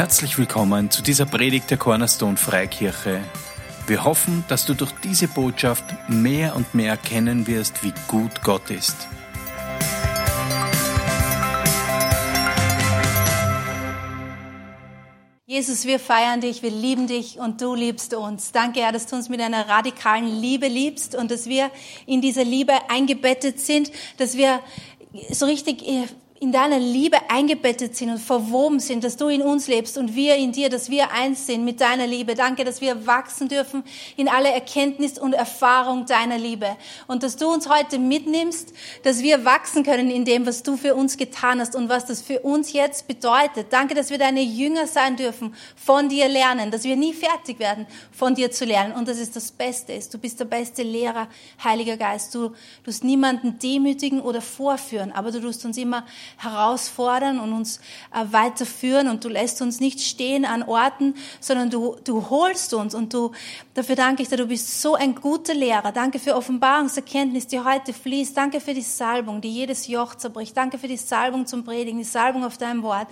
Herzlich willkommen zu dieser Predigt der Cornerstone Freikirche. Wir hoffen, dass du durch diese Botschaft mehr und mehr erkennen wirst, wie gut Gott ist. Jesus, wir feiern dich, wir lieben dich und du liebst uns. Danke, Herr, dass du uns mit einer radikalen Liebe liebst und dass wir in dieser Liebe eingebettet sind, dass wir so richtig in deiner Liebe eingebettet sind und verwoben sind, dass du in uns lebst und wir in dir, dass wir eins sind mit deiner Liebe. Danke, dass wir wachsen dürfen in alle Erkenntnis und Erfahrung deiner Liebe. Und dass du uns heute mitnimmst, dass wir wachsen können in dem, was du für uns getan hast und was das für uns jetzt bedeutet. Danke, dass wir deine Jünger sein dürfen, von dir lernen, dass wir nie fertig werden, von dir zu lernen und dass es das Beste ist. Du bist der beste Lehrer, Heiliger Geist. Du tust niemanden demütigen oder vorführen, aber du tust uns immer herausfordern und uns äh, weiterführen und du lässt uns nicht stehen an Orten, sondern du, du holst uns und du, dafür danke ich dir, du bist so ein guter Lehrer. Danke für Offenbarungserkenntnis, die heute fließt. Danke für die Salbung, die jedes Joch zerbricht. Danke für die Salbung zum Predigen, die Salbung auf deinem Wort.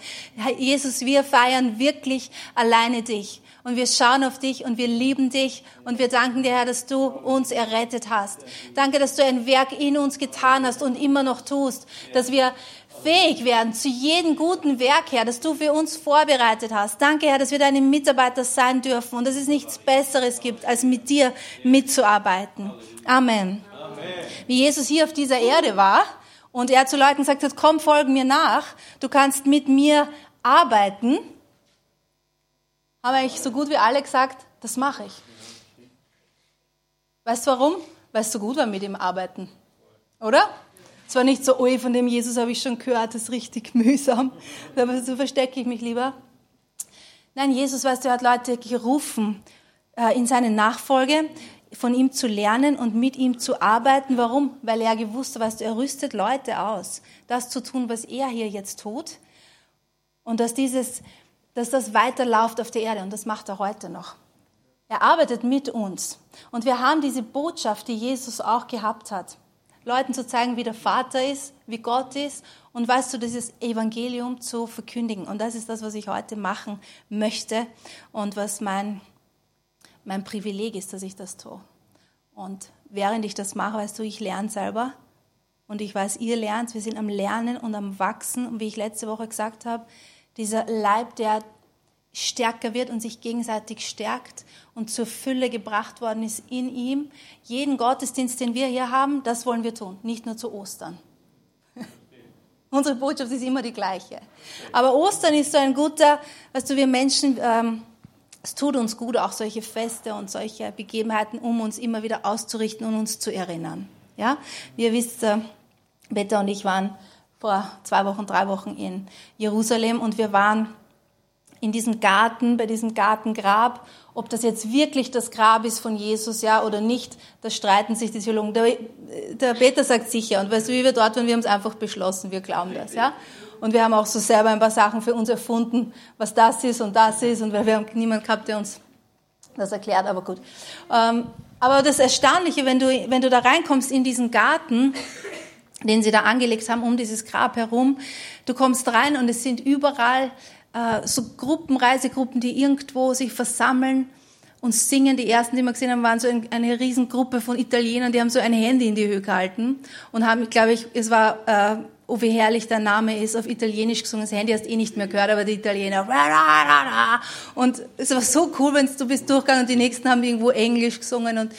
Jesus, wir feiern wirklich alleine dich und wir schauen auf dich und wir lieben dich und wir danken dir, Herr, dass du uns errettet hast. Danke, dass du ein Werk in uns getan hast und immer noch tust, dass wir fähig werden zu jedem guten Werk, Herr, das du für uns vorbereitet hast. Danke, Herr, dass wir deine Mitarbeiter sein dürfen und dass es nichts Besseres gibt, als mit dir mitzuarbeiten. Amen. Wie Jesus hier auf dieser Erde war und er zu Leuten gesagt hat, komm, folge mir nach, du kannst mit mir arbeiten, haben eigentlich so gut wie alle gesagt, das mache ich. Weißt du warum? Weil es so gut war mit ihm arbeiten. Oder? Es war nicht so, oh, von dem Jesus habe ich schon gehört, das ist richtig mühsam. Aber so verstecke ich mich lieber. Nein, Jesus, weißt du, hat Leute gerufen, äh, in seine Nachfolge von ihm zu lernen und mit ihm zu arbeiten. Warum? Weil er gewusst hat, weißt du, er rüstet Leute aus, das zu tun, was er hier jetzt tut. Und dass dieses, dass das weiterläuft auf der Erde. Und das macht er heute noch. Er arbeitet mit uns. Und wir haben diese Botschaft, die Jesus auch gehabt hat. Leuten zu zeigen, wie der Vater ist, wie Gott ist und weißt du, dieses Evangelium zu verkündigen. Und das ist das, was ich heute machen möchte und was mein, mein Privileg ist, dass ich das tue. Und während ich das mache, weißt du, ich lerne selber und ich weiß, ihr lernt, wir sind am Lernen und am Wachsen. Und wie ich letzte Woche gesagt habe, dieser Leib, der stärker wird und sich gegenseitig stärkt und zur Fülle gebracht worden ist in ihm. Jeden Gottesdienst, den wir hier haben, das wollen wir tun, nicht nur zu Ostern. Unsere Botschaft ist immer die gleiche. Aber Ostern ist so ein guter, weißt du, wir Menschen, ähm, es tut uns gut, auch solche Feste und solche Begebenheiten, um uns immer wieder auszurichten und uns zu erinnern. Ja, wie ihr wisst, äh, Betta und ich waren vor zwei Wochen, drei Wochen in Jerusalem und wir waren in diesem Garten, bei diesem Gartengrab, ob das jetzt wirklich das Grab ist von Jesus, ja, oder nicht, da streiten sich die Theologen. Der, der Peter sagt sicher, und weißt du, wie wir dort waren, wir haben es einfach beschlossen, wir glauben das, ja. Und wir haben auch so selber ein paar Sachen für uns erfunden, was das ist und das ist, und weil wir haben niemanden gehabt, der uns das erklärt, aber gut. Ähm, aber das Erstaunliche, wenn du, wenn du da reinkommst in diesen Garten, den sie da angelegt haben, um dieses Grab herum, du kommst rein und es sind überall äh, so Gruppen, Reisegruppen, die irgendwo sich versammeln und singen. Die ersten, die wir gesehen haben, waren so eine Riesengruppe von Italienern, die haben so ein Handy in die Höhe gehalten und haben, glaube ich, es war, äh, oh wie herrlich der Name ist, auf Italienisch gesungen. Das Handy hast du eh nicht mehr gehört, aber die Italiener. Und es war so cool, wenn du bist durchgegangen und die nächsten haben irgendwo Englisch gesungen und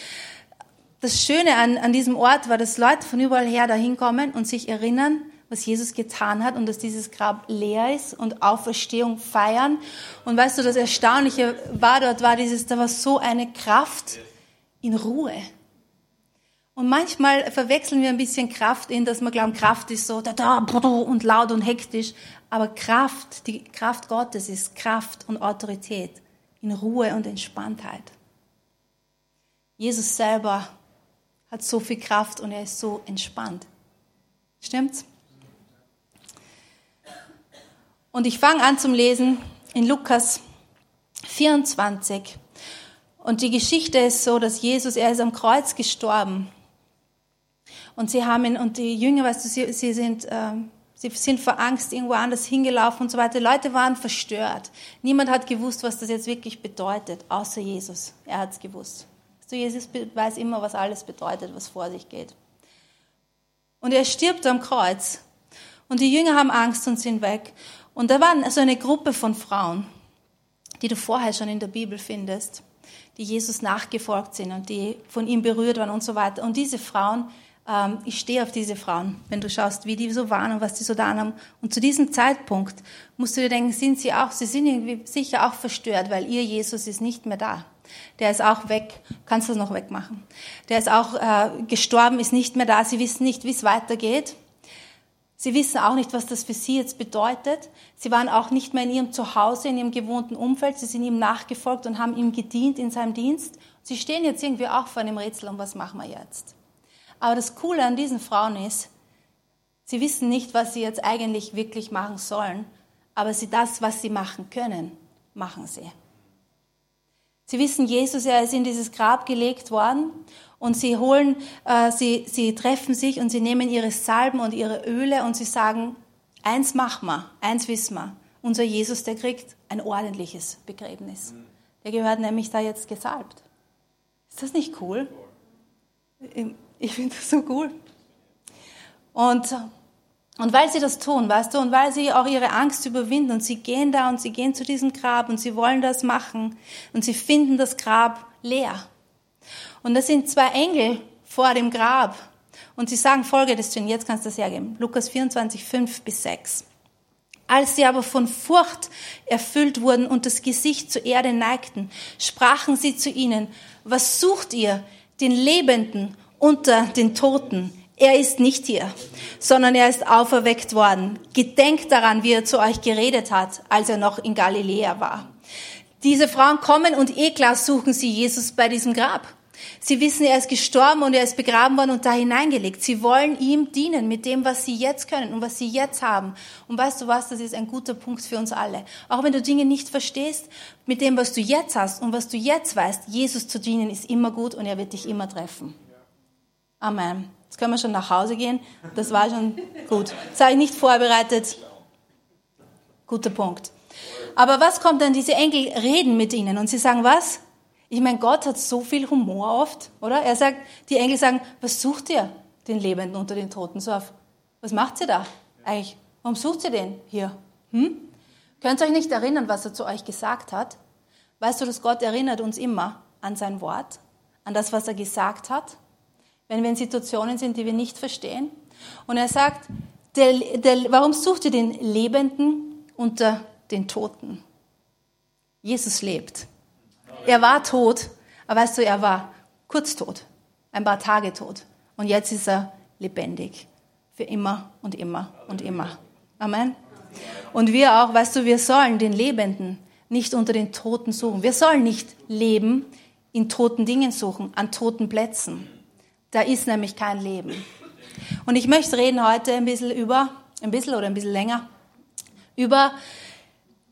das Schöne an, an diesem Ort war, dass Leute von überall her dahin kommen und sich erinnern, was Jesus getan hat und dass dieses Grab leer ist und Auferstehung feiern. Und weißt du, das Erstaunliche war dort, war dieses, da war so eine Kraft in Ruhe. Und manchmal verwechseln wir ein bisschen Kraft in, dass wir glauben, Kraft ist so da, da und laut und hektisch. Aber Kraft, die Kraft Gottes ist Kraft und Autorität in Ruhe und Entspanntheit. Jesus selber hat so viel Kraft und er ist so entspannt. Stimmt's? Und ich fange an zum Lesen in Lukas 24. Und die Geschichte ist so, dass Jesus, er ist am Kreuz gestorben. Und sie haben ihn, und die Jünger, weißt du, sie, sie sind, äh, Sie sind vor Angst irgendwo anders hingelaufen und so weiter. Die Leute waren verstört. Niemand hat gewusst, was das jetzt wirklich bedeutet, außer Jesus. Er hat es gewusst. Also Jesus weiß immer, was alles bedeutet, was vor sich geht. Und er stirbt am Kreuz. Und die Jünger haben Angst und sind weg. Und da war so eine Gruppe von Frauen, die du vorher schon in der Bibel findest, die Jesus nachgefolgt sind und die von ihm berührt waren und so weiter. Und diese Frauen ähm, ich stehe auf diese Frauen, wenn du schaust, wie die so waren und was die so da haben. Und zu diesem Zeitpunkt musst du dir denken, sind sie auch, sie sind irgendwie sicher auch verstört, weil ihr Jesus ist nicht mehr da. Der ist auch weg. Kannst du das noch wegmachen? Der ist auch äh, gestorben, ist nicht mehr da. Sie wissen nicht, wie es weitergeht. Sie wissen auch nicht, was das für sie jetzt bedeutet. Sie waren auch nicht mehr in ihrem Zuhause, in ihrem gewohnten Umfeld. Sie sind ihm nachgefolgt und haben ihm gedient in seinem Dienst. Sie stehen jetzt irgendwie auch vor einem Rätsel, und was machen wir jetzt? Aber das Coole an diesen Frauen ist, sie wissen nicht, was sie jetzt eigentlich wirklich machen sollen, aber sie das, was sie machen können, machen sie. Sie wissen, Jesus, er ist in dieses Grab gelegt worden und sie holen, äh, sie, sie treffen sich und sie nehmen ihre Salben und ihre Öle und sie sagen, eins machen wir, eins wissen wir. Unser Jesus, der kriegt ein ordentliches Begräbnis. Der gehört nämlich da jetzt gesalbt. Ist das nicht cool? Ich finde das so cool. Und, und weil sie das tun, weißt du, und weil sie auch ihre Angst überwinden und sie gehen da und sie gehen zu diesem Grab und sie wollen das machen und sie finden das Grab leer. Und da sind zwei Engel vor dem Grab und sie sagen folgendes zu ihnen, jetzt kannst du das hergeben, Lukas 24, 5 bis 6. Als sie aber von Furcht erfüllt wurden und das Gesicht zur Erde neigten, sprachen sie zu ihnen, was sucht ihr, den Lebenden unter den Toten. Er ist nicht hier, sondern er ist auferweckt worden. Gedenkt daran, wie er zu euch geredet hat, als er noch in Galiläa war. Diese Frauen kommen und eh klar suchen sie Jesus bei diesem Grab. Sie wissen, er ist gestorben und er ist begraben worden und da hineingelegt. Sie wollen ihm dienen mit dem, was sie jetzt können und was sie jetzt haben. Und weißt du was, das ist ein guter Punkt für uns alle. Auch wenn du Dinge nicht verstehst, mit dem, was du jetzt hast und was du jetzt weißt, Jesus zu dienen ist immer gut und er wird dich immer treffen. Amen. Jetzt können wir schon nach Hause gehen. Das war schon gut. Das habe ich nicht vorbereitet. Guter Punkt. Aber was kommt dann? Diese Engel reden mit ihnen und sie sagen was? Ich meine, Gott hat so viel Humor oft, oder? Er sagt, die Engel sagen, was sucht ihr den Lebenden unter den Toten so auf? Was macht ihr da eigentlich? Warum sucht ihr den hier? Hm? Könnt ihr euch nicht erinnern, was er zu euch gesagt hat? Weißt du, dass Gott erinnert uns immer an sein Wort, an das, was er gesagt hat? wenn wir in Situationen sind, die wir nicht verstehen. Und er sagt, der, der, warum sucht ihr den Lebenden unter den Toten? Jesus lebt. Er war tot, aber weißt du, er war kurz tot, ein paar Tage tot. Und jetzt ist er lebendig. Für immer und immer und immer. Amen. Und wir auch, weißt du, wir sollen den Lebenden nicht unter den Toten suchen. Wir sollen nicht leben in toten Dingen suchen, an toten Plätzen. Da ist nämlich kein Leben. Und ich möchte reden heute ein bisschen über, ein bisschen oder ein bisschen länger, über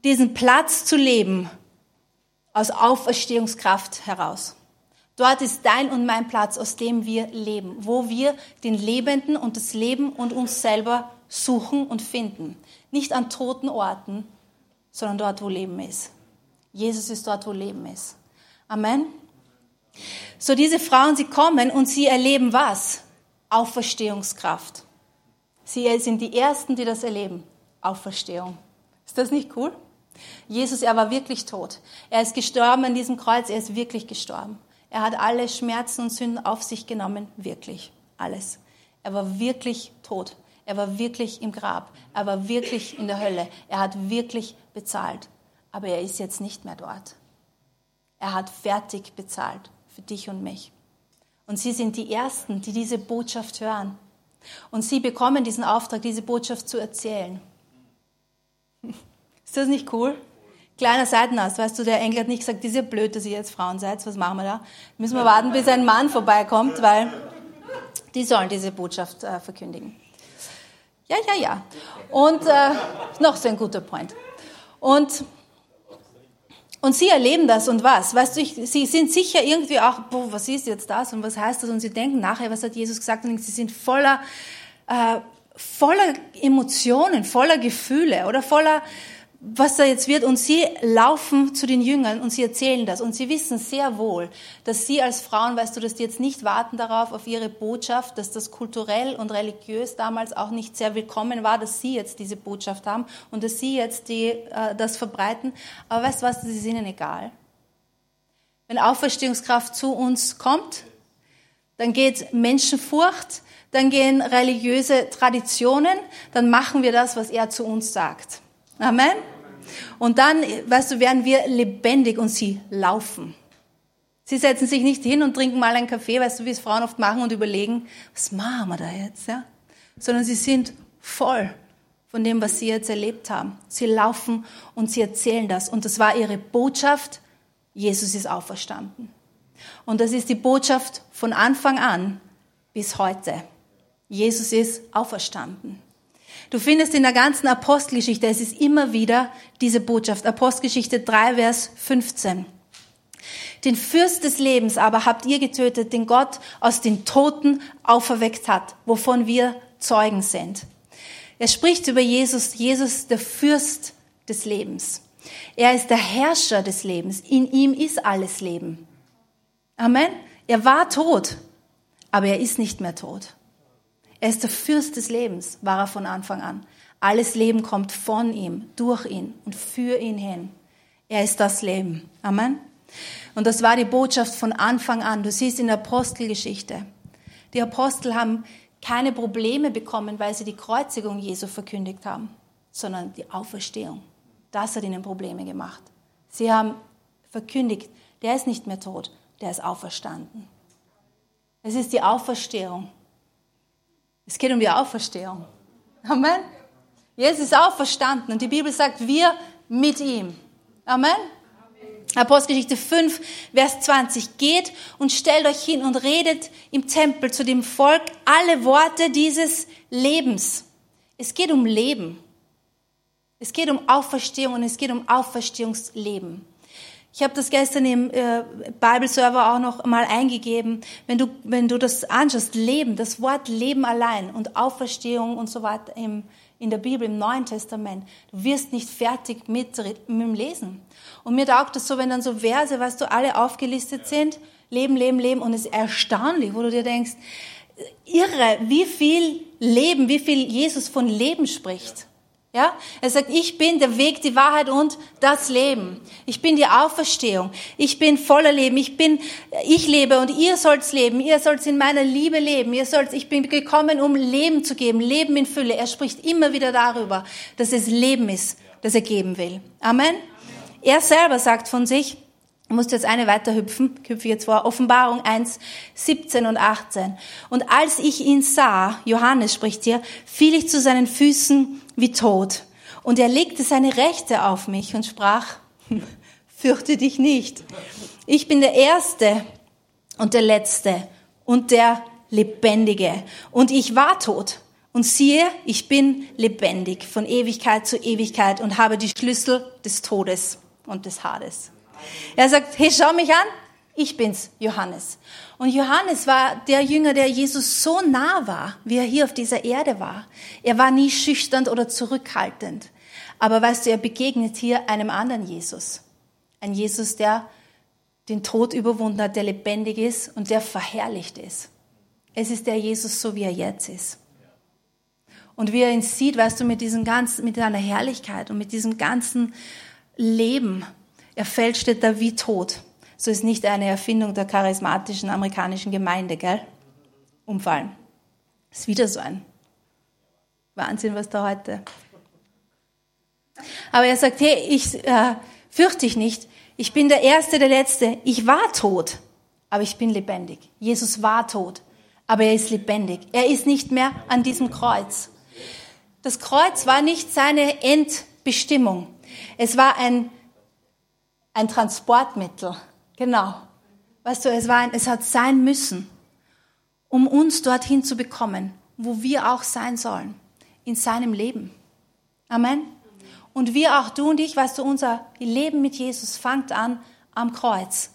diesen Platz zu leben aus Auferstehungskraft heraus. Dort ist dein und mein Platz, aus dem wir leben, wo wir den Lebenden und das Leben und uns selber suchen und finden. Nicht an toten Orten, sondern dort, wo Leben ist. Jesus ist dort, wo Leben ist. Amen. So diese Frauen, sie kommen und sie erleben was? Auferstehungskraft. Sie sind die Ersten, die das erleben. Auferstehung. Ist das nicht cool? Jesus, er war wirklich tot. Er ist gestorben an diesem Kreuz, er ist wirklich gestorben. Er hat alle Schmerzen und Sünden auf sich genommen, wirklich. Alles. Er war wirklich tot. Er war wirklich im Grab. Er war wirklich in der Hölle. Er hat wirklich bezahlt. Aber er ist jetzt nicht mehr dort. Er hat fertig bezahlt für dich und mich. Und sie sind die Ersten, die diese Botschaft hören. Und sie bekommen diesen Auftrag, diese Botschaft zu erzählen. Ist das nicht cool? Kleiner Seitenast, weißt du, der Engel hat nicht gesagt, das ist ja blöd, dass ihr jetzt Frauen seid, was machen wir da? Müssen wir warten, bis ein Mann vorbeikommt, weil die sollen diese Botschaft äh, verkündigen. Ja, ja, ja. Und äh, noch so ein guter Point. Und und sie erleben das und was? Weißt du, ich, sie sind sicher irgendwie auch, boah, was ist jetzt das und was heißt das? Und sie denken nachher, was hat Jesus gesagt? Und sie sind voller, äh, voller Emotionen, voller Gefühle oder voller was da jetzt wird. Und sie laufen zu den Jüngern und sie erzählen das. Und sie wissen sehr wohl, dass sie als Frauen, weißt du, dass die jetzt nicht warten darauf, auf ihre Botschaft, dass das kulturell und religiös damals auch nicht sehr willkommen war, dass sie jetzt diese Botschaft haben und dass sie jetzt die, äh, das verbreiten. Aber weißt du was, das ist ihnen egal. Wenn Auferstehungskraft zu uns kommt, dann geht Menschenfurcht, dann gehen religiöse Traditionen, dann machen wir das, was er zu uns sagt. Amen. Und dann, weißt du, werden wir lebendig und sie laufen. Sie setzen sich nicht hin und trinken mal einen Kaffee, weißt du, wie es Frauen oft machen und überlegen, was machen wir da jetzt, ja? Sondern sie sind voll von dem, was sie jetzt erlebt haben. Sie laufen und sie erzählen das. Und das war ihre Botschaft, Jesus ist auferstanden. Und das ist die Botschaft von Anfang an bis heute. Jesus ist auferstanden. Du findest in der ganzen Apostelgeschichte, es ist immer wieder diese Botschaft. Apostelgeschichte 3, Vers 15. Den Fürst des Lebens aber habt ihr getötet, den Gott aus den Toten auferweckt hat, wovon wir Zeugen sind. Er spricht über Jesus, Jesus der Fürst des Lebens. Er ist der Herrscher des Lebens. In ihm ist alles Leben. Amen. Er war tot, aber er ist nicht mehr tot. Er ist der Fürst des Lebens, war er von Anfang an. Alles Leben kommt von ihm, durch ihn und für ihn hin. Er ist das Leben. Amen. Und das war die Botschaft von Anfang an. Du siehst in der Apostelgeschichte. Die Apostel haben keine Probleme bekommen, weil sie die Kreuzigung Jesu verkündigt haben, sondern die Auferstehung. Das hat ihnen Probleme gemacht. Sie haben verkündigt, der ist nicht mehr tot, der ist auferstanden. Es ist die Auferstehung. Es geht um die Auferstehung. Amen. Jesus ist auferstanden und die Bibel sagt, wir mit ihm. Amen. Apostelgeschichte 5, Vers 20. Geht und stellt euch hin und redet im Tempel zu dem Volk alle Worte dieses Lebens. Es geht um Leben. Es geht um Auferstehung und es geht um Auferstehungsleben. Ich habe das gestern im äh, Bible-Server auch noch mal eingegeben. Wenn du, wenn du das anschaust, Leben, das Wort Leben allein und Auferstehung und so weiter im, in der Bibel, im Neuen Testament, du wirst nicht fertig mit, mit dem Lesen. Und mir taugt das so, wenn dann so Verse, weißt du, alle aufgelistet sind, Leben, Leben, Leben, und es ist erstaunlich, wo du dir denkst, irre, wie viel Leben, wie viel Jesus von Leben spricht. Ja? Er sagt, ich bin der Weg, die Wahrheit und das Leben. Ich bin die Auferstehung. Ich bin voller Leben. Ich bin, ich lebe und ihr sollt leben. Ihr sollt in meiner Liebe leben. Ihr sollt, ich bin gekommen, um Leben zu geben. Leben in Fülle. Er spricht immer wieder darüber, dass es Leben ist, das er geben will. Amen. Er selber sagt von sich, ich muss jetzt eine weiter hüpfen, hüpfe jetzt vor, Offenbarung 1, 17 und 18. Und als ich ihn sah, Johannes spricht hier, fiel ich zu seinen Füßen wie tot. Und er legte seine Rechte auf mich und sprach, fürchte dich nicht. Ich bin der Erste und der Letzte und der Lebendige. Und ich war tot. Und siehe, ich bin lebendig von Ewigkeit zu Ewigkeit und habe die Schlüssel des Todes und des Hades. Er sagt, hey, schau mich an, ich bin's, Johannes. Und Johannes war der Jünger, der Jesus so nah war, wie er hier auf dieser Erde war. Er war nie schüchtern oder zurückhaltend. Aber weißt du, er begegnet hier einem anderen Jesus. Ein Jesus, der den Tod überwunden hat, der lebendig ist und der verherrlicht ist. Es ist der Jesus, so wie er jetzt ist. Und wie er ihn sieht, weißt du, mit diesem ganzen, mit seiner Herrlichkeit und mit diesem ganzen Leben, er fällt, steht da wie tot. So ist nicht eine Erfindung der charismatischen amerikanischen Gemeinde, gell? Umfallen. Ist wieder so ein Wahnsinn, was da heute. Aber er sagt, hey, ich äh, fürchte dich nicht. Ich bin der Erste, der Letzte. Ich war tot, aber ich bin lebendig. Jesus war tot, aber er ist lebendig. Er ist nicht mehr an diesem Kreuz. Das Kreuz war nicht seine Endbestimmung. Es war ein ein Transportmittel. Genau. Weißt du, es, war ein, es hat sein müssen, um uns dorthin zu bekommen, wo wir auch sein sollen, in seinem Leben. Amen. Und wir auch, du und ich, weißt du, unser Leben mit Jesus fängt an am Kreuz,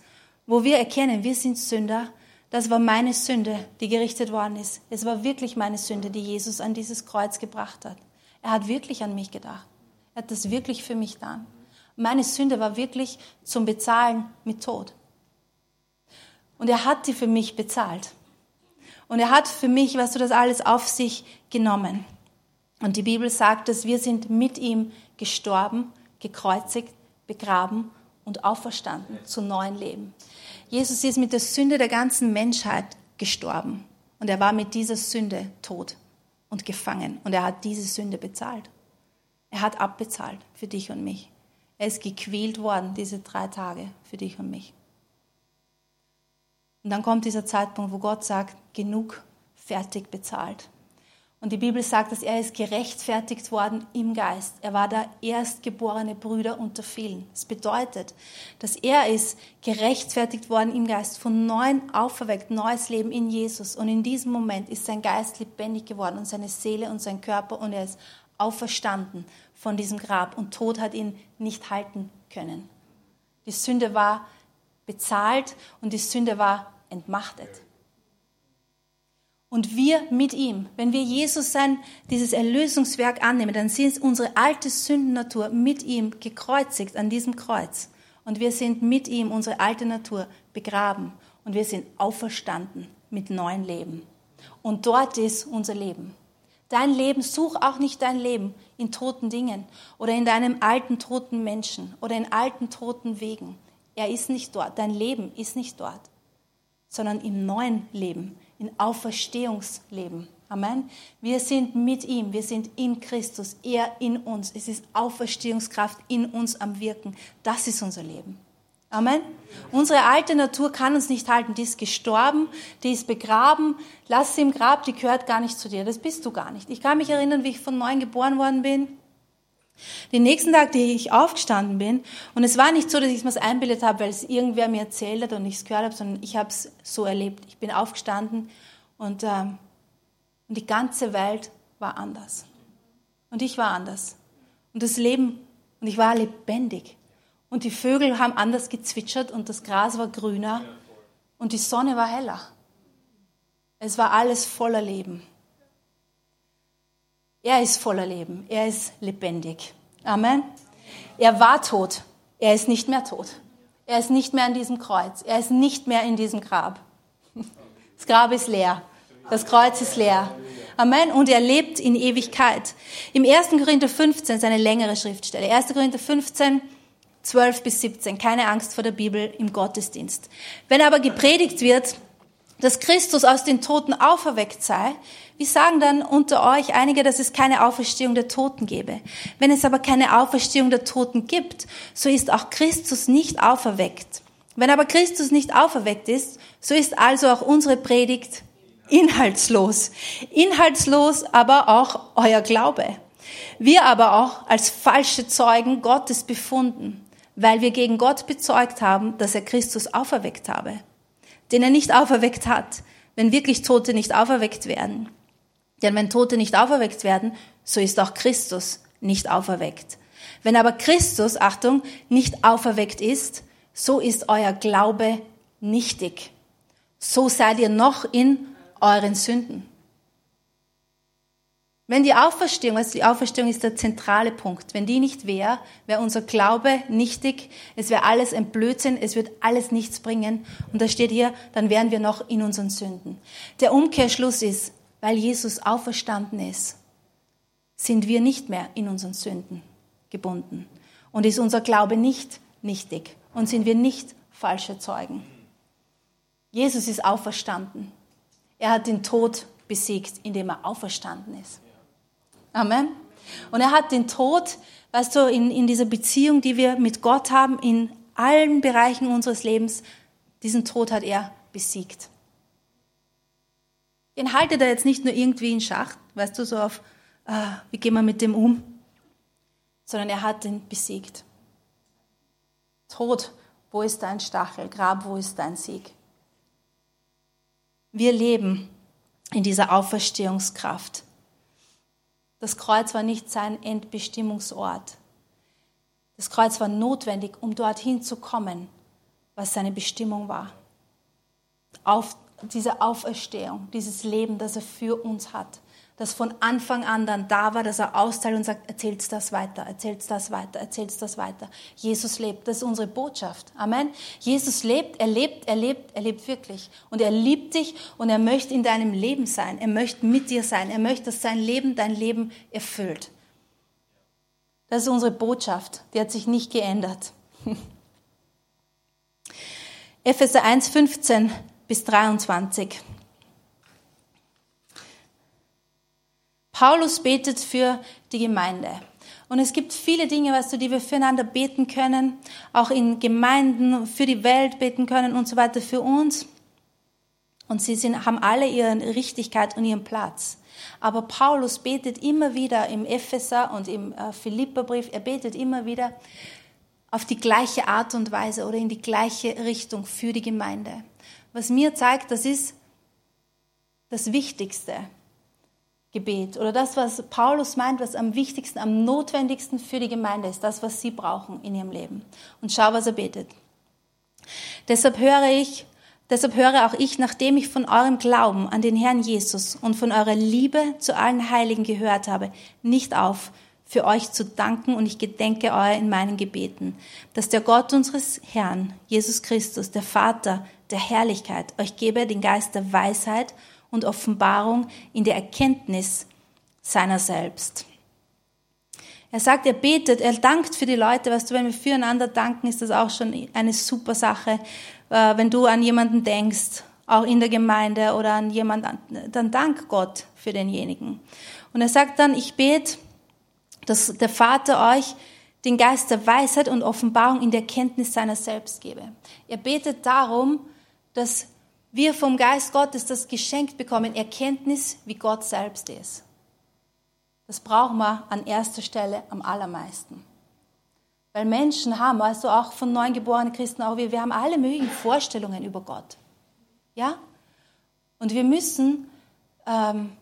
wo wir erkennen, wir sind Sünder, Das war meine Sünde, die gerichtet worden ist. Es war wirklich meine Sünde, die Jesus an dieses Kreuz gebracht hat. Er hat wirklich an mich gedacht. Er hat das wirklich für mich getan. Meine Sünde war wirklich zum Bezahlen mit Tod. Und er hat die für mich bezahlt. Und er hat für mich, weißt du, das alles auf sich genommen. Und die Bibel sagt, dass wir sind mit ihm gestorben, gekreuzigt, begraben und auferstanden zu neuen Leben. Jesus ist mit der Sünde der ganzen Menschheit gestorben und er war mit dieser Sünde tot und gefangen und er hat diese Sünde bezahlt. Er hat abbezahlt für dich und mich. Er ist gequält worden diese drei Tage für dich und mich. Und dann kommt dieser Zeitpunkt, wo Gott sagt, genug, fertig bezahlt. Und die Bibel sagt, dass er ist gerechtfertigt worden im Geist. Er war der erstgeborene Brüder unter vielen. Das bedeutet, dass er ist gerechtfertigt worden im Geist, von neuem auferweckt, neues Leben in Jesus. Und in diesem Moment ist sein Geist lebendig geworden und seine Seele und sein Körper und er ist auferstanden von diesem Grab und Tod hat ihn nicht halten können. Die Sünde war bezahlt und die Sünde war entmachtet. Und wir mit ihm, wenn wir Jesus sein, dieses Erlösungswerk annehmen, dann sind unsere alte Sündennatur mit ihm gekreuzigt an diesem Kreuz. Und wir sind mit ihm, unsere alte Natur, begraben. Und wir sind auferstanden mit neuen Leben. Und dort ist unser Leben. Dein Leben, such auch nicht dein Leben in toten Dingen oder in deinem alten toten Menschen oder in alten toten Wegen. Er ist nicht dort. Dein Leben ist nicht dort, sondern im neuen Leben in Auferstehungsleben. Amen. Wir sind mit ihm, wir sind in Christus, er in uns. Es ist Auferstehungskraft in uns am Wirken. Das ist unser Leben. Amen. Unsere alte Natur kann uns nicht halten. Die ist gestorben, die ist begraben. Lass sie im Grab, die gehört gar nicht zu dir. Das bist du gar nicht. Ich kann mich erinnern, wie ich von neuem geboren worden bin. Den nächsten Tag, den ich aufgestanden bin, und es war nicht so, dass ich es mir einbildet habe, weil es irgendwer mir erzählt hat und ich es gehört habe, sondern ich habe es so erlebt. Ich bin aufgestanden und, ähm, und die ganze Welt war anders. Und ich war anders. Und das Leben, und ich war lebendig. Und die Vögel haben anders gezwitschert und das Gras war grüner und die Sonne war heller. Es war alles voller Leben. Er ist voller Leben. Er ist lebendig. Amen. Er war tot. Er ist nicht mehr tot. Er ist nicht mehr an diesem Kreuz. Er ist nicht mehr in diesem Grab. Das Grab ist leer. Das Kreuz ist leer. Amen. Und er lebt in Ewigkeit. Im 1. Korinther 15 ist eine längere Schriftstelle. 1. Korinther 15, 12 bis 17. Keine Angst vor der Bibel im Gottesdienst. Wenn aber gepredigt wird, dass Christus aus den Toten auferweckt sei, wie sagen dann unter euch einige, dass es keine Auferstehung der Toten gebe? Wenn es aber keine Auferstehung der Toten gibt, so ist auch Christus nicht auferweckt. Wenn aber Christus nicht auferweckt ist, so ist also auch unsere Predigt inhaltslos. Inhaltslos aber auch euer Glaube. Wir aber auch als falsche Zeugen Gottes befunden, weil wir gegen Gott bezeugt haben, dass er Christus auferweckt habe den er nicht auferweckt hat, wenn wirklich Tote nicht auferweckt werden. Denn wenn Tote nicht auferweckt werden, so ist auch Christus nicht auferweckt. Wenn aber Christus, Achtung, nicht auferweckt ist, so ist euer Glaube nichtig. So seid ihr noch in euren Sünden. Wenn die Auferstehung, also die Auferstehung ist der zentrale Punkt, wenn die nicht wäre, wäre unser Glaube nichtig, es wäre alles ein Blödsinn, es wird alles nichts bringen. Und da steht hier, dann wären wir noch in unseren Sünden. Der Umkehrschluss ist, weil Jesus auferstanden ist, sind wir nicht mehr in unseren Sünden gebunden. Und ist unser Glaube nicht nichtig und sind wir nicht falsche Zeugen. Jesus ist auferstanden. Er hat den Tod besiegt, indem er auferstanden ist. Amen. Und er hat den Tod, weißt du, in, in dieser Beziehung, die wir mit Gott haben, in allen Bereichen unseres Lebens, diesen Tod hat er besiegt. Den haltet er jetzt nicht nur irgendwie in Schach, weißt du, so auf, äh, wie gehen wir mit dem um, sondern er hat den besiegt. Tod, wo ist dein Stachel? Grab, wo ist dein Sieg? Wir leben in dieser Auferstehungskraft. Das Kreuz war nicht sein Endbestimmungsort. Das Kreuz war notwendig, um dorthin zu kommen, was seine Bestimmung war. Auf, diese Auferstehung, dieses Leben, das er für uns hat das von Anfang an dann da war, dass er austeilt und sagt, erzähl's das weiter, erzähl's das weiter, erzähl's das weiter. Jesus lebt, das ist unsere Botschaft. Amen. Jesus lebt, er lebt, er lebt, er lebt wirklich. Und er liebt dich und er möchte in deinem Leben sein. Er möchte mit dir sein. Er möchte, dass sein Leben dein Leben erfüllt. Das ist unsere Botschaft. Die hat sich nicht geändert. Epheser 1, 15 bis 23. Paulus betet für die Gemeinde. Und es gibt viele Dinge, weißt du, die wir füreinander beten können, auch in Gemeinden, für die Welt beten können und so weiter für uns. Und sie sind, haben alle ihre Richtigkeit und ihren Platz. Aber Paulus betet immer wieder im Epheser und im äh, Philipperbrief, er betet immer wieder auf die gleiche Art und Weise oder in die gleiche Richtung für die Gemeinde. Was mir zeigt, das ist das Wichtigste. Gebet oder das, was Paulus meint, was am wichtigsten, am notwendigsten für die Gemeinde ist, das, was sie brauchen in ihrem Leben. Und schau, was er betet. Deshalb höre ich, deshalb höre auch ich, nachdem ich von eurem Glauben an den Herrn Jesus und von eurer Liebe zu allen Heiligen gehört habe, nicht auf, für euch zu danken und ich gedenke euer in meinen Gebeten, dass der Gott unseres Herrn, Jesus Christus, der Vater der Herrlichkeit, euch gebe den Geist der Weisheit und Offenbarung in der Erkenntnis seiner selbst. Er sagt, er betet, er dankt für die Leute. Weißt du, wenn wir füreinander danken, ist das auch schon eine super Sache. Äh, wenn du an jemanden denkst, auch in der Gemeinde oder an jemanden, dann dank Gott für denjenigen. Und er sagt dann, ich bete, dass der Vater euch den Geist der Weisheit und Offenbarung in der Kenntnis seiner selbst gebe. Er betet darum, dass wir vom Geist Gottes das geschenkt bekommen, Erkenntnis, wie Gott selbst ist. Das brauchen wir an erster Stelle am allermeisten. Weil Menschen haben, also auch von neugeborenen Christen, auch wir, wir haben alle möglichen Vorstellungen über Gott. Ja? Und wir müssen, ähm,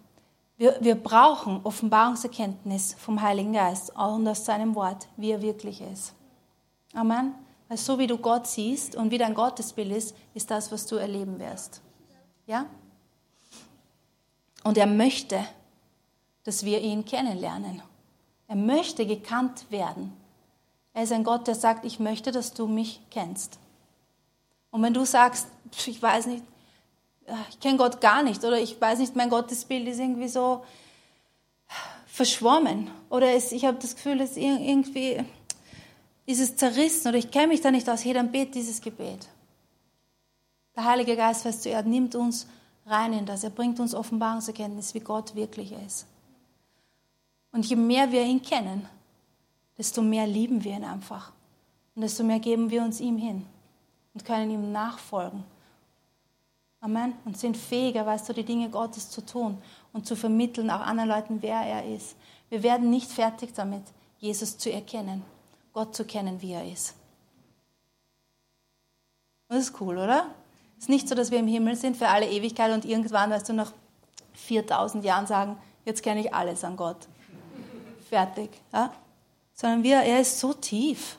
wir, wir brauchen Offenbarungserkenntnis vom Heiligen Geist, auch und aus seinem Wort, wie er wirklich ist. Amen. Weil so wie du Gott siehst und wie dein Gottesbild ist, ist das, was du erleben wirst. Ja? Und er möchte, dass wir ihn kennenlernen. Er möchte gekannt werden. Er ist ein Gott, der sagt, ich möchte, dass du mich kennst. Und wenn du sagst, ich weiß nicht, ich kenne Gott gar nicht oder ich weiß nicht, mein Gottesbild ist irgendwie so verschwommen oder ich habe das Gefühl, es ist irgendwie ist es zerrissen oder ich kenne mich da nicht aus, hey, dann bet dieses Gebet. Der Heilige Geist, weißt du, er nimmt uns rein in das, er bringt uns Offenbarungserkenntnis, wie Gott wirklich ist. Und je mehr wir ihn kennen, desto mehr lieben wir ihn einfach. Und desto mehr geben wir uns ihm hin und können ihm nachfolgen. Amen. Und sind fähiger, weißt du, die Dinge Gottes zu tun und zu vermitteln, auch anderen Leuten, wer er ist. Wir werden nicht fertig damit, Jesus zu erkennen. Gott zu kennen, wie er ist. Das ist cool, oder? Es ist nicht so, dass wir im Himmel sind für alle Ewigkeit und irgendwann, weißt du, nach 4000 Jahren sagen, jetzt kenne ich alles an Gott. Fertig. Ja? Sondern wir, er ist so tief,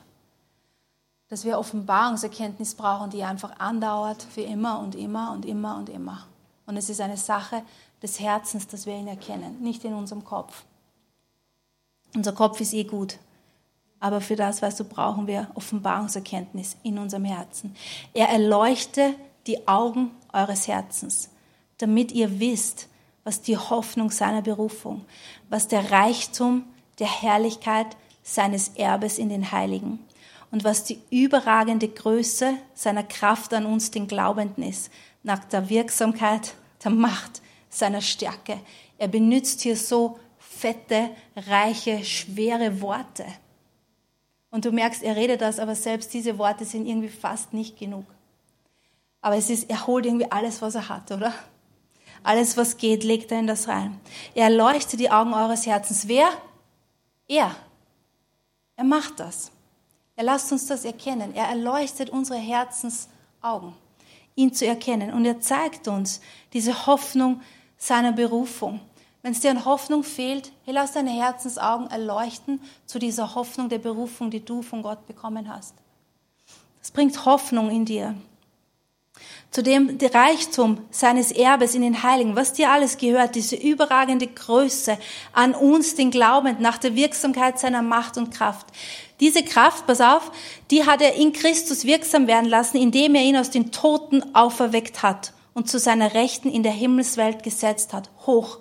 dass wir Offenbarungserkenntnis brauchen, die einfach andauert für immer und immer und immer und immer. Und es ist eine Sache des Herzens, dass wir ihn erkennen, nicht in unserem Kopf. Unser Kopf ist eh gut. Aber für das, weißt du, brauchen wir Offenbarungserkenntnis in unserem Herzen. Er erleuchte die Augen eures Herzens, damit ihr wisst, was die Hoffnung seiner Berufung, was der Reichtum der Herrlichkeit seines Erbes in den Heiligen und was die überragende Größe seiner Kraft an uns, den Glaubenden, ist, nach der Wirksamkeit der Macht seiner Stärke. Er benutzt hier so fette, reiche, schwere Worte. Und du merkst, er redet das, aber selbst diese Worte sind irgendwie fast nicht genug. Aber es ist, er holt irgendwie alles, was er hat, oder? Alles, was geht, legt er in das rein. Er leuchtet die Augen eures Herzens. Wer? Er. Er macht das. Er lasst uns das erkennen. Er erleuchtet unsere Herzensaugen, ihn zu erkennen. Und er zeigt uns diese Hoffnung seiner Berufung. Wenn es dir an Hoffnung fehlt, hey, lass deine Herzensaugen erleuchten zu dieser Hoffnung der Berufung, die du von Gott bekommen hast. Das bringt Hoffnung in dir. zu dem Reichtum seines Erbes in den Heiligen, was dir alles gehört, diese überragende Größe an uns, den Glaubenden, nach der Wirksamkeit seiner Macht und Kraft. Diese Kraft, pass auf, die hat er in Christus wirksam werden lassen, indem er ihn aus den Toten auferweckt hat und zu seiner Rechten in der Himmelswelt gesetzt hat, hoch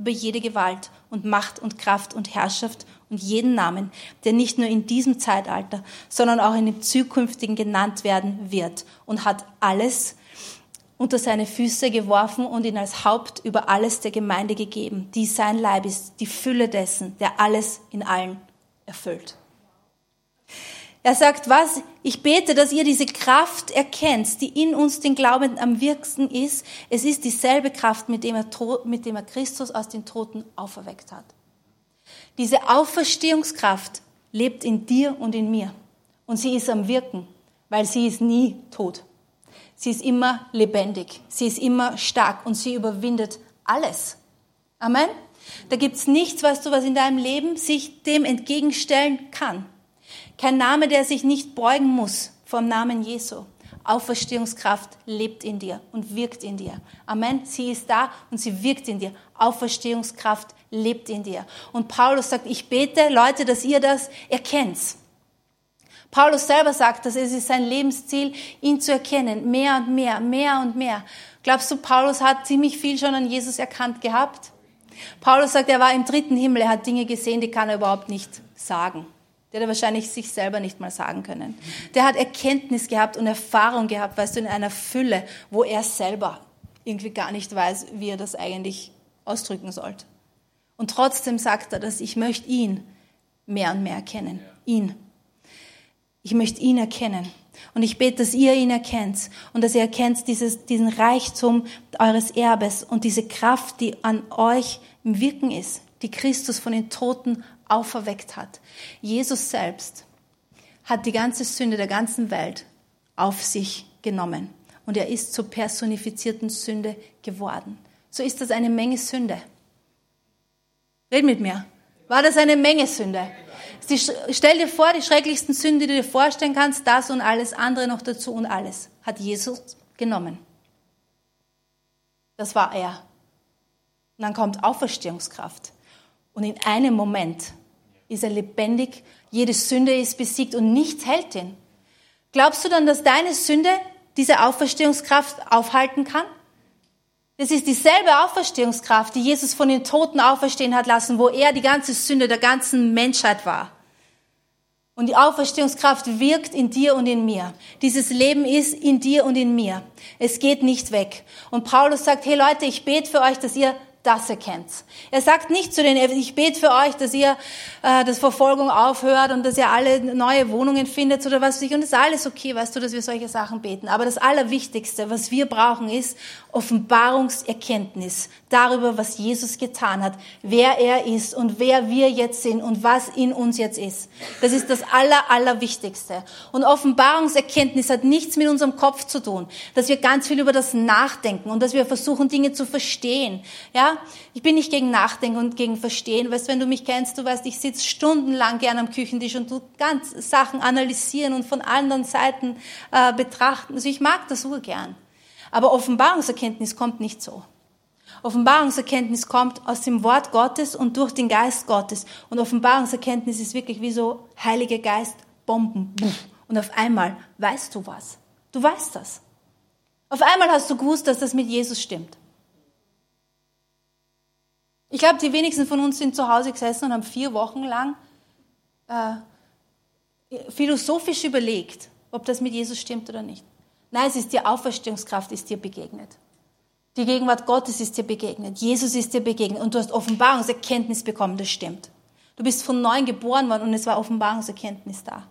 über jede Gewalt und Macht und Kraft und Herrschaft und jeden Namen, der nicht nur in diesem Zeitalter, sondern auch in dem zukünftigen genannt werden wird und hat alles unter seine Füße geworfen und ihn als Haupt über alles der Gemeinde gegeben, die sein Leib ist, die Fülle dessen, der alles in allen erfüllt. Er sagt, was? Ich bete, dass ihr diese Kraft erkennt, die in uns den Glaubenden am wirksten ist. Es ist dieselbe Kraft, mit dem er, mit dem er Christus aus den Toten auferweckt hat. Diese Auferstehungskraft lebt in dir und in mir. Und sie ist am Wirken, weil sie ist nie tot. Sie ist immer lebendig. Sie ist immer stark und sie überwindet alles. Amen. Da gibt's nichts, weißt du, was in deinem Leben sich dem entgegenstellen kann. Kein Name, der sich nicht beugen muss vom Namen Jesu. Auferstehungskraft lebt in dir und wirkt in dir. Amen. Sie ist da und sie wirkt in dir. Auferstehungskraft lebt in dir. Und Paulus sagt, ich bete, Leute, dass ihr das erkennt. Paulus selber sagt, dass es ist sein Lebensziel, ihn zu erkennen, mehr und mehr, mehr und mehr. Glaubst du, Paulus hat ziemlich viel schon an Jesus erkannt gehabt? Paulus sagt, er war im dritten Himmel, er hat Dinge gesehen, die kann er überhaupt nicht sagen. Der hat er wahrscheinlich sich selber nicht mal sagen können. Der hat Erkenntnis gehabt und Erfahrung gehabt, weißt du, in einer Fülle, wo er selber irgendwie gar nicht weiß, wie er das eigentlich ausdrücken sollte. Und trotzdem sagt er, dass ich möchte ihn mehr und mehr erkennen. Ihn. Ich möchte ihn erkennen. Und ich bete, dass ihr ihn erkennt und dass ihr erkennt dieses, diesen Reichtum eures Erbes und diese Kraft, die an euch im Wirken ist, die Christus von den Toten auferweckt hat. Jesus selbst hat die ganze Sünde der ganzen Welt auf sich genommen und er ist zur personifizierten Sünde geworden. So ist das eine Menge Sünde. Red mit mir. War das eine Menge Sünde? Stell dir vor, die schrecklichsten Sünden, die du dir vorstellen kannst, das und alles andere noch dazu und alles hat Jesus genommen. Das war er. Und dann kommt Auferstehungskraft. Und in einem Moment ist er lebendig, jede Sünde ist besiegt und nichts hält ihn. Glaubst du dann, dass deine Sünde diese Auferstehungskraft aufhalten kann? Das ist dieselbe Auferstehungskraft, die Jesus von den Toten auferstehen hat lassen, wo er die ganze Sünde der ganzen Menschheit war. Und die Auferstehungskraft wirkt in dir und in mir. Dieses Leben ist in dir und in mir. Es geht nicht weg. Und Paulus sagt, hey Leute, ich bete für euch, dass ihr das erkennt. Er sagt nicht zu den, ich bete für euch, dass ihr, äh, dass Verfolgung aufhört und dass ihr alle neue Wohnungen findet oder was weiß ich. Und das ist alles okay, weißt du, dass wir solche Sachen beten. Aber das Allerwichtigste, was wir brauchen, ist Offenbarungserkenntnis darüber, was Jesus getan hat, wer er ist und wer wir jetzt sind und was in uns jetzt ist. Das ist das Aller, Allerwichtigste. Und Offenbarungserkenntnis hat nichts mit unserem Kopf zu tun, dass wir ganz viel über das nachdenken und dass wir versuchen, Dinge zu verstehen. Ja, ich bin nicht gegen Nachdenken und gegen Verstehen. Weißt, wenn du mich kennst, du weißt, ich sitze stundenlang gern am Küchentisch und tu ganz Sachen analysieren und von anderen Seiten äh, betrachten. Also ich mag das urgern. Aber Offenbarungserkenntnis kommt nicht so. Offenbarungserkenntnis kommt aus dem Wort Gottes und durch den Geist Gottes. Und Offenbarungserkenntnis ist wirklich wie so Heiliger Geist, Bomben. Und auf einmal weißt du was. Du weißt das. Auf einmal hast du gewusst, dass das mit Jesus stimmt. Ich glaube, die wenigsten von uns sind zu Hause gesessen und haben vier Wochen lang äh, philosophisch überlegt, ob das mit Jesus stimmt oder nicht. Nein, es ist die Auferstehungskraft, ist dir begegnet. Die Gegenwart Gottes ist dir begegnet. Jesus ist dir begegnet und du hast Offenbarungserkenntnis bekommen, das stimmt. Du bist von neuem geboren worden und es war Offenbarungserkenntnis da.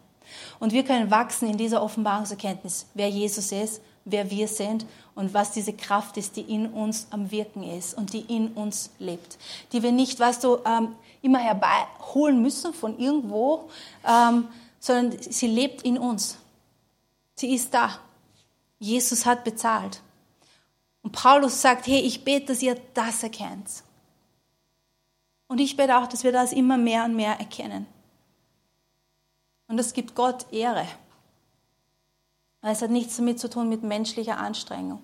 Und wir können wachsen in dieser Offenbarungserkenntnis, wer Jesus ist, wer wir sind und was diese Kraft ist, die in uns am Wirken ist und die in uns lebt. Die wir nicht, weißt du, ähm, immer herbeiholen müssen von irgendwo, ähm, sondern sie lebt in uns. Sie ist da. Jesus hat bezahlt. Und Paulus sagt, hey, ich bete, dass ihr das erkennt. Und ich bete auch, dass wir das immer mehr und mehr erkennen. Und das gibt Gott Ehre. Es hat nichts damit zu tun mit menschlicher Anstrengung,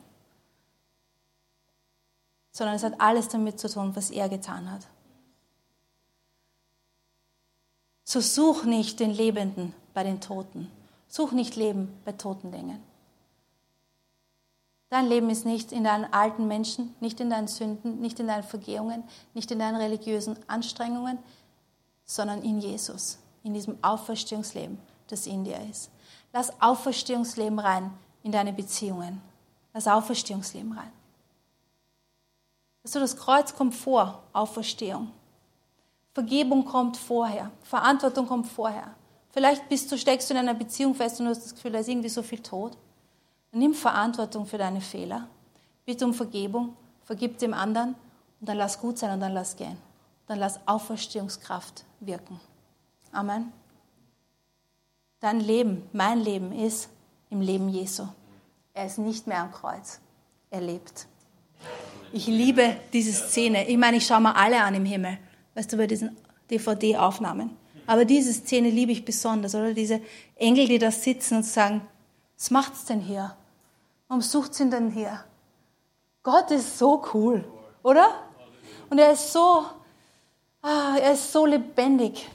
sondern es hat alles damit zu tun, was er getan hat. So such nicht den Lebenden bei den Toten. Such nicht Leben bei toten Dingen. Dein Leben ist nicht in deinen alten Menschen, nicht in deinen Sünden, nicht in deinen Vergehungen, nicht in deinen religiösen Anstrengungen, sondern in Jesus, in diesem Auferstehungsleben, das in dir ist. Lass Auferstehungsleben rein in deine Beziehungen. Lass Auferstehungsleben rein. Also das Kreuz kommt vor, Auferstehung. Vergebung kommt vorher, Verantwortung kommt vorher. Vielleicht bist du, steckst du in einer Beziehung fest und du hast das Gefühl, da ist irgendwie so viel Tod. Nimm Verantwortung für deine Fehler. Bitte um Vergebung, vergib dem anderen und dann lass gut sein und dann lass gehen. Dann lass Auferstehungskraft wirken. Amen. Dein Leben, mein Leben ist im Leben Jesu. Er ist nicht mehr am Kreuz. Er lebt. Ich liebe diese Szene. Ich meine, ich schaue mir alle an im Himmel. Weißt du, bei diesen DVD-Aufnahmen. Aber diese Szene liebe ich besonders, oder? Diese Engel, die da sitzen und sagen, was macht's denn hier? Warum sucht sie ihn denn hier? Gott ist so cool, oder? Und er ist so, ah, er ist so lebendig.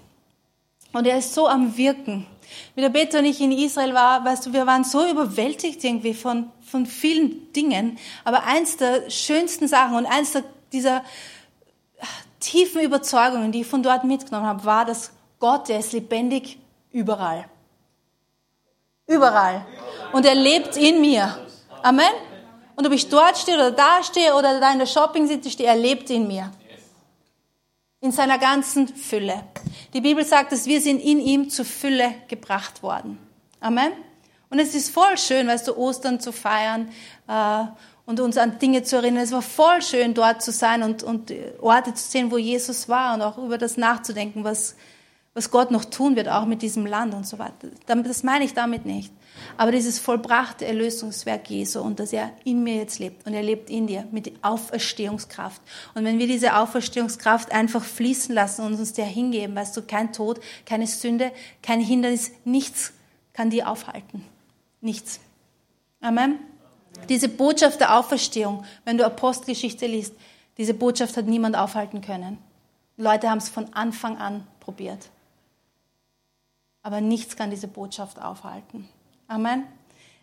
Und er ist so am Wirken. Wie der Peter und ich in Israel war, weißt du, wir waren so überwältigt irgendwie von, von vielen Dingen. Aber eins der schönsten Sachen und eins der, dieser tiefen Überzeugungen, die ich von dort mitgenommen habe, war, dass Gott, der ist lebendig überall. Überall. Und er lebt in mir. Amen. Und ob ich dort stehe oder da stehe oder da in der Shopping City stehe, er lebt in mir. In seiner ganzen Fülle. Die Bibel sagt, dass wir sind in ihm zur Fülle gebracht worden. Amen. Und es ist voll schön, weißt du, Ostern zu feiern äh, und uns an Dinge zu erinnern. Es war voll schön, dort zu sein und, und Orte zu sehen, wo Jesus war und auch über das nachzudenken, was, was Gott noch tun wird, auch mit diesem Land und so weiter. Das meine ich damit nicht. Aber dieses vollbrachte Erlösungswerk Jesu und dass er in mir jetzt lebt und er lebt in dir mit Auferstehungskraft. Und wenn wir diese Auferstehungskraft einfach fließen lassen und uns der hingeben, weißt du, kein Tod, keine Sünde, kein Hindernis, nichts kann die aufhalten. Nichts. Amen. Diese Botschaft der Auferstehung, wenn du Apostelgeschichte liest, diese Botschaft hat niemand aufhalten können. Leute haben es von Anfang an probiert. Aber nichts kann diese Botschaft aufhalten. Amen.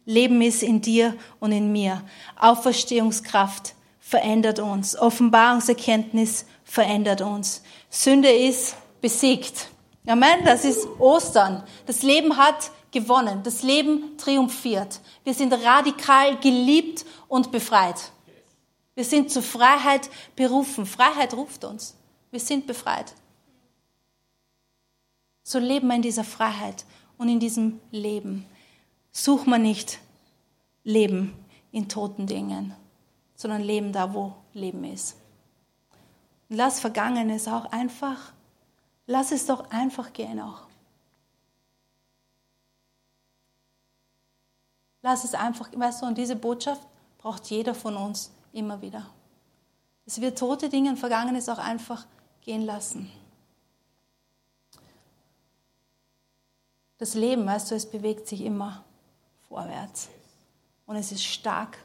Leben ist in dir und in mir. Auferstehungskraft verändert uns. Offenbarungserkenntnis verändert uns. Sünde ist besiegt. Amen. Das ist Ostern. Das Leben hat gewonnen. Das Leben triumphiert. Wir sind radikal geliebt und befreit. Wir sind zur Freiheit berufen. Freiheit ruft uns. Wir sind befreit. So leben wir in dieser Freiheit und in diesem Leben. Such man nicht Leben in toten Dingen, sondern Leben da, wo Leben ist. Und lass Vergangenes auch einfach, lass es doch einfach gehen auch. Lass es einfach, weißt du, und diese Botschaft braucht jeder von uns immer wieder. Dass wir tote Dinge und Vergangenes auch einfach gehen lassen. Das Leben, weißt du, es bewegt sich immer vorwärts. Und es ist stark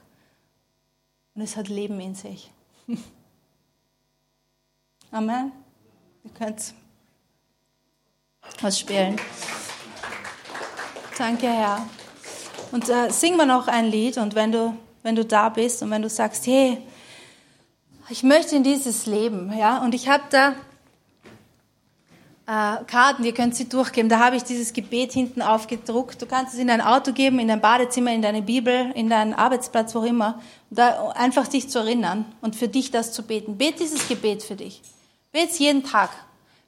und es hat Leben in sich. Amen. Ihr könnt was spielen. Danke, Herr. Und äh, singen wir noch ein Lied und wenn du, wenn du da bist und wenn du sagst, hey, ich möchte in dieses Leben, ja, und ich habe da äh, Karten, ihr könnt sie durchgeben. Da habe ich dieses Gebet hinten aufgedruckt. Du kannst es in dein Auto geben, in dein Badezimmer, in deine Bibel, in deinen Arbeitsplatz, wo immer. Da einfach dich zu erinnern und für dich das zu beten. Bet dieses Gebet für dich. Bet es jeden Tag.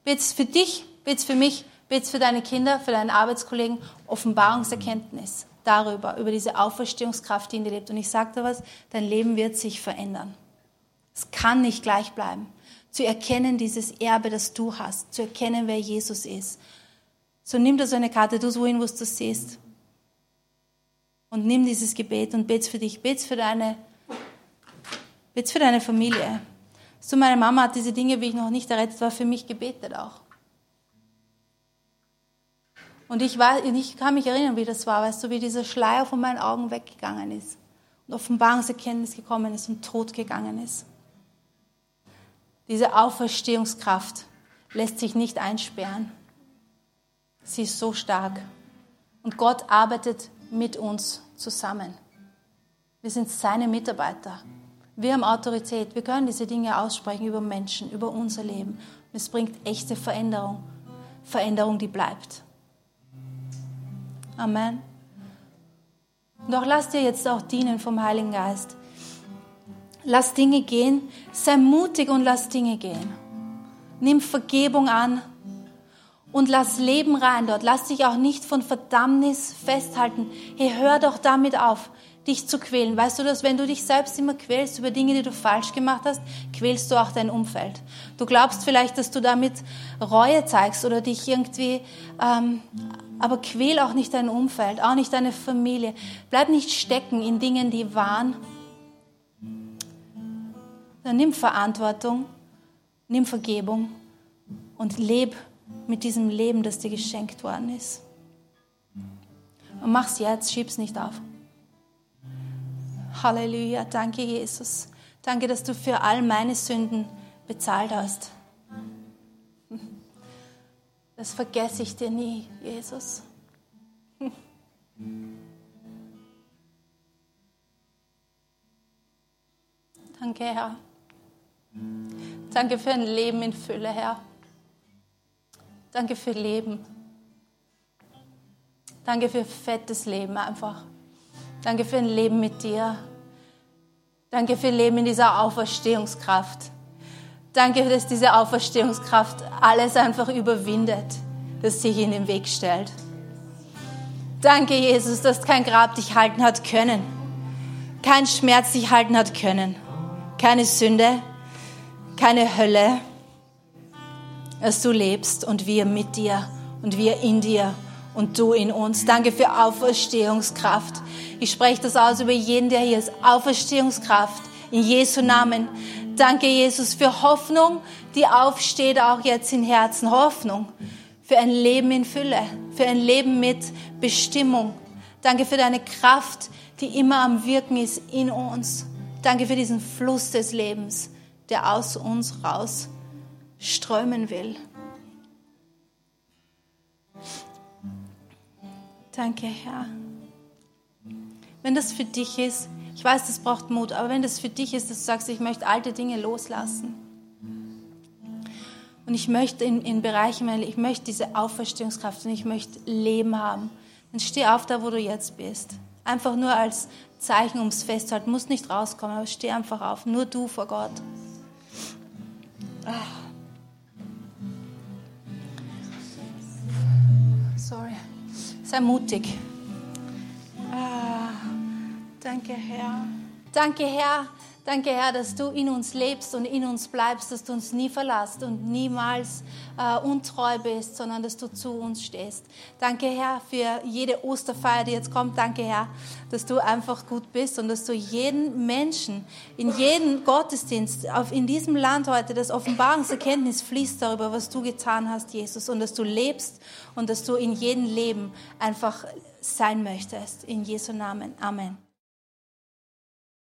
Bet es für dich, bet es für mich, bet es für deine Kinder, für deine Arbeitskollegen. Offenbarungserkenntnis darüber, über diese Auferstehungskraft, die in dir lebt. Und ich sage dir was, dein Leben wird sich verändern. Es kann nicht gleich bleiben zu erkennen, dieses Erbe, das du hast, zu erkennen, wer Jesus ist. So nimm da so eine Karte, du wohin, wo du siehst. Und nimm dieses Gebet und bet's für dich, bet's für deine, bet's für deine Familie. So, meine Mama hat diese Dinge, wie ich noch nicht errettet war, für mich gebetet auch. Und ich, war, ich kann mich erinnern, wie das war, weißt du, wie dieser Schleier von meinen Augen weggegangen ist und Offenbarungserkenntnis gekommen ist und Tod gegangen ist. Diese Auferstehungskraft lässt sich nicht einsperren. Sie ist so stark. Und Gott arbeitet mit uns zusammen. Wir sind seine Mitarbeiter. Wir haben Autorität. Wir können diese Dinge aussprechen über Menschen, über unser Leben. Und es bringt echte Veränderung. Veränderung, die bleibt. Amen. Auch lass dir jetzt auch dienen vom Heiligen Geist. Lass Dinge gehen. Sei mutig und lass Dinge gehen. Nimm Vergebung an und lass Leben rein dort. Lass dich auch nicht von Verdammnis festhalten. Hey, hör doch damit auf, dich zu quälen. Weißt du, dass wenn du dich selbst immer quälst über Dinge, die du falsch gemacht hast, quälst du auch dein Umfeld. Du glaubst vielleicht, dass du damit Reue zeigst oder dich irgendwie, ähm, aber quäl auch nicht dein Umfeld, auch nicht deine Familie. Bleib nicht stecken in Dingen, die waren. Dann nimm Verantwortung Nimm Vergebung und leb mit diesem Leben, das dir geschenkt worden ist. Und mach's jetzt, schieb's nicht auf. Halleluja, danke Jesus. Danke, dass du für all meine Sünden bezahlt hast. Das vergesse ich dir nie, Jesus. Danke, Herr. Danke für ein Leben in Fülle, Herr. Danke für Leben. Danke für fettes Leben einfach. Danke für ein Leben mit dir. Danke für Leben in dieser Auferstehungskraft. Danke, dass diese Auferstehungskraft alles einfach überwindet, das sich in den Weg stellt. Danke, Jesus, dass kein Grab dich halten hat können, kein Schmerz dich halten hat können, keine Sünde, keine Hölle, dass du lebst und wir mit dir und wir in dir und du in uns. Danke für Auferstehungskraft. Ich spreche das aus über jeden, der hier ist. Auferstehungskraft in Jesu Namen. Danke, Jesus, für Hoffnung, die aufsteht auch jetzt in Herzen. Hoffnung für ein Leben in Fülle, für ein Leben mit Bestimmung. Danke für deine Kraft, die immer am Wirken ist in uns. Danke für diesen Fluss des Lebens der aus uns raus strömen will. Danke, Herr. Wenn das für dich ist, ich weiß, das braucht Mut, aber wenn das für dich ist, dass du sagst, ich möchte alte Dinge loslassen und ich möchte in, in Bereichen, ich möchte diese Auferstehungskraft und ich möchte Leben haben, dann steh auf da, wo du jetzt bist. Einfach nur als Zeichen, ums festzuhalten, muss nicht rauskommen, aber steh einfach auf, nur du vor Gott. Ah. Sorry. Sei mutig. Ah. Danke, Herr. Danke, Herr, Danke, Herr, dass du in uns lebst und in uns bleibst, dass du uns nie verlässt und niemals äh, untreu bist, sondern dass du zu uns stehst. Danke, Herr, für jede Osterfeier, die jetzt kommt. Danke, Herr, dass du einfach gut bist und dass du jeden Menschen, in jeden Gottesdienst, auf, in diesem Land heute, das Offenbarungserkenntnis fließt darüber, was du getan hast, Jesus, und dass du lebst und dass du in jedem Leben einfach sein möchtest. In Jesu Namen. Amen.